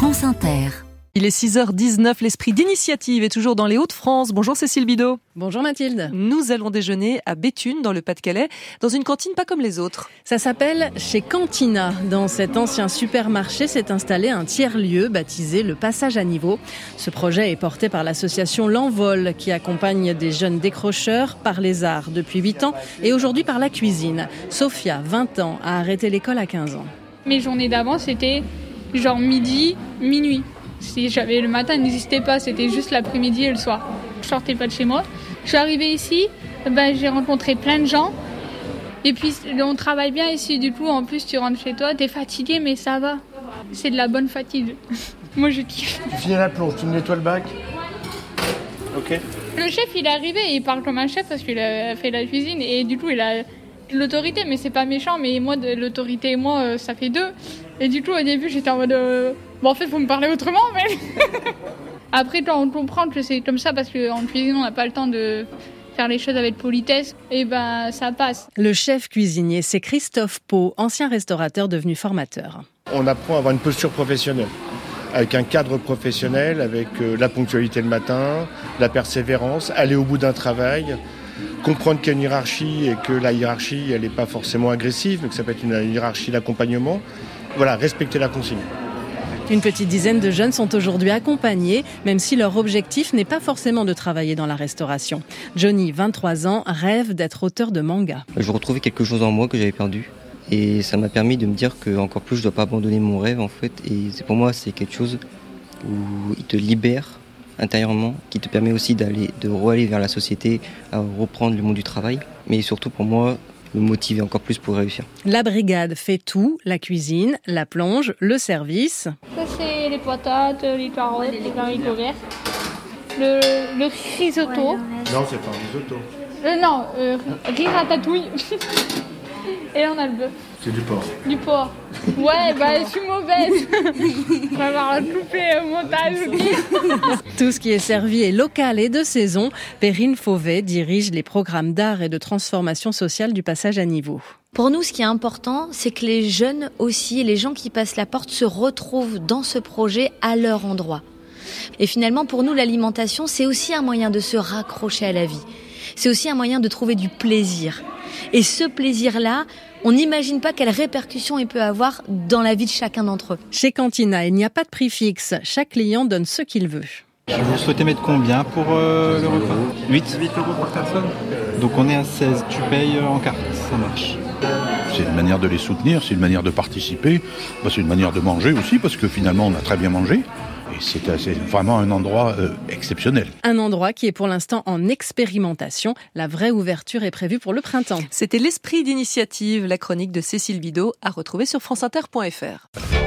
France Inter. Il est 6h19, l'esprit d'initiative est toujours dans les Hauts-de-France. Bonjour Cécile Bidot. Bonjour Mathilde. Nous allons déjeuner à Béthune, dans le Pas-de-Calais, dans une cantine pas comme les autres. Ça s'appelle chez Cantina. Dans cet ancien supermarché s'est installé un tiers-lieu baptisé le Passage à Niveau. Ce projet est porté par l'association L'Envol qui accompagne des jeunes décrocheurs par les arts depuis 8 ans et aujourd'hui par la cuisine. Sophia, 20 ans, a arrêté l'école à 15 ans. Mes journées d'avant, c'était genre midi, minuit. Si j'avais le matin, n'existait pas, c'était juste l'après-midi et le soir. Je sortais pas de chez moi. Je suis arrivée ici, ben, j'ai rencontré plein de gens. Et puis on travaille bien ici, du coup en plus tu rentres chez toi, t'es fatigué mais ça va. C'est de la bonne fatigue. moi je kiffe. Tu finis la plonge, tu me nettoies le bac Ok. Le chef il est arrivé et il parle comme un chef parce qu'il a fait la cuisine et du coup il a l'autorité mais c'est pas méchant mais moi l'autorité et moi euh, ça fait deux. Et du coup au début j'étais en mode... euh, Bon, en fait, faut me parler autrement, mais. Après, quand on comprend que c'est comme ça, parce qu'en cuisine, on n'a pas le temps de faire les choses avec politesse, et ben ça passe. Le chef cuisinier, c'est Christophe Pau, ancien restaurateur devenu formateur. On apprend à avoir une posture professionnelle, avec un cadre professionnel, avec euh, la ponctualité le matin, la persévérance, aller au bout d'un travail, comprendre qu'il y a une hiérarchie et que la hiérarchie, elle n'est pas forcément agressive, mais que ça peut être une hiérarchie d'accompagnement. Voilà, respecter la consigne. Une petite dizaine de jeunes sont aujourd'hui accompagnés, même si leur objectif n'est pas forcément de travailler dans la restauration. Johnny, 23 ans, rêve d'être auteur de manga. Je retrouvais quelque chose en moi que j'avais perdu. Et ça m'a permis de me dire que encore plus je dois pas abandonner mon rêve en fait. Et c'est pour moi c'est quelque chose où il te libère intérieurement, qui te permet aussi d'aller, de re-aller vers la société, à reprendre le monde du travail. Mais surtout pour moi, me motiver encore plus pour réussir. La brigade fait tout, la cuisine, la plonge, le service. Ça, c'est les patates, les carottes, les haricots verts. Le, le risotto. Non, c'est pas un risotto. Euh, non, euh, riz ratatouille. Et on a le bœuf. C'est du porc. Du porc. Ouais, bah je suis mauvaise. On va avoir loupé au montage. Tout ce qui est servi est local et de saison. Perrine Fauvet dirige les programmes d'art et de transformation sociale du passage à niveau. Pour nous, ce qui est important, c'est que les jeunes aussi, les gens qui passent la porte, se retrouvent dans ce projet à leur endroit. Et finalement, pour nous, l'alimentation, c'est aussi un moyen de se raccrocher à la vie. C'est aussi un moyen de trouver du plaisir. Et ce plaisir-là, on n'imagine pas quelles répercussions il peut avoir dans la vie de chacun d'entre eux. Chez Cantina, il n'y a pas de prix fixe. Chaque client donne ce qu'il veut. Vous souhaitez mettre combien pour euh, le repas? 8 8 euros par personne. Donc on est à 16, tu payes euh, en carte, ça marche. C'est une manière de les soutenir, c'est une manière de participer, bah, c'est une manière de manger aussi, parce que finalement on a très bien mangé. Et c'est c'est vraiment un endroit euh, exceptionnel. Un endroit qui est pour l'instant en expérimentation. La vraie ouverture est prévue pour le printemps. C'était l'esprit d'initiative, la chronique de Cécile Bidot, à retrouver sur franceinter.fr.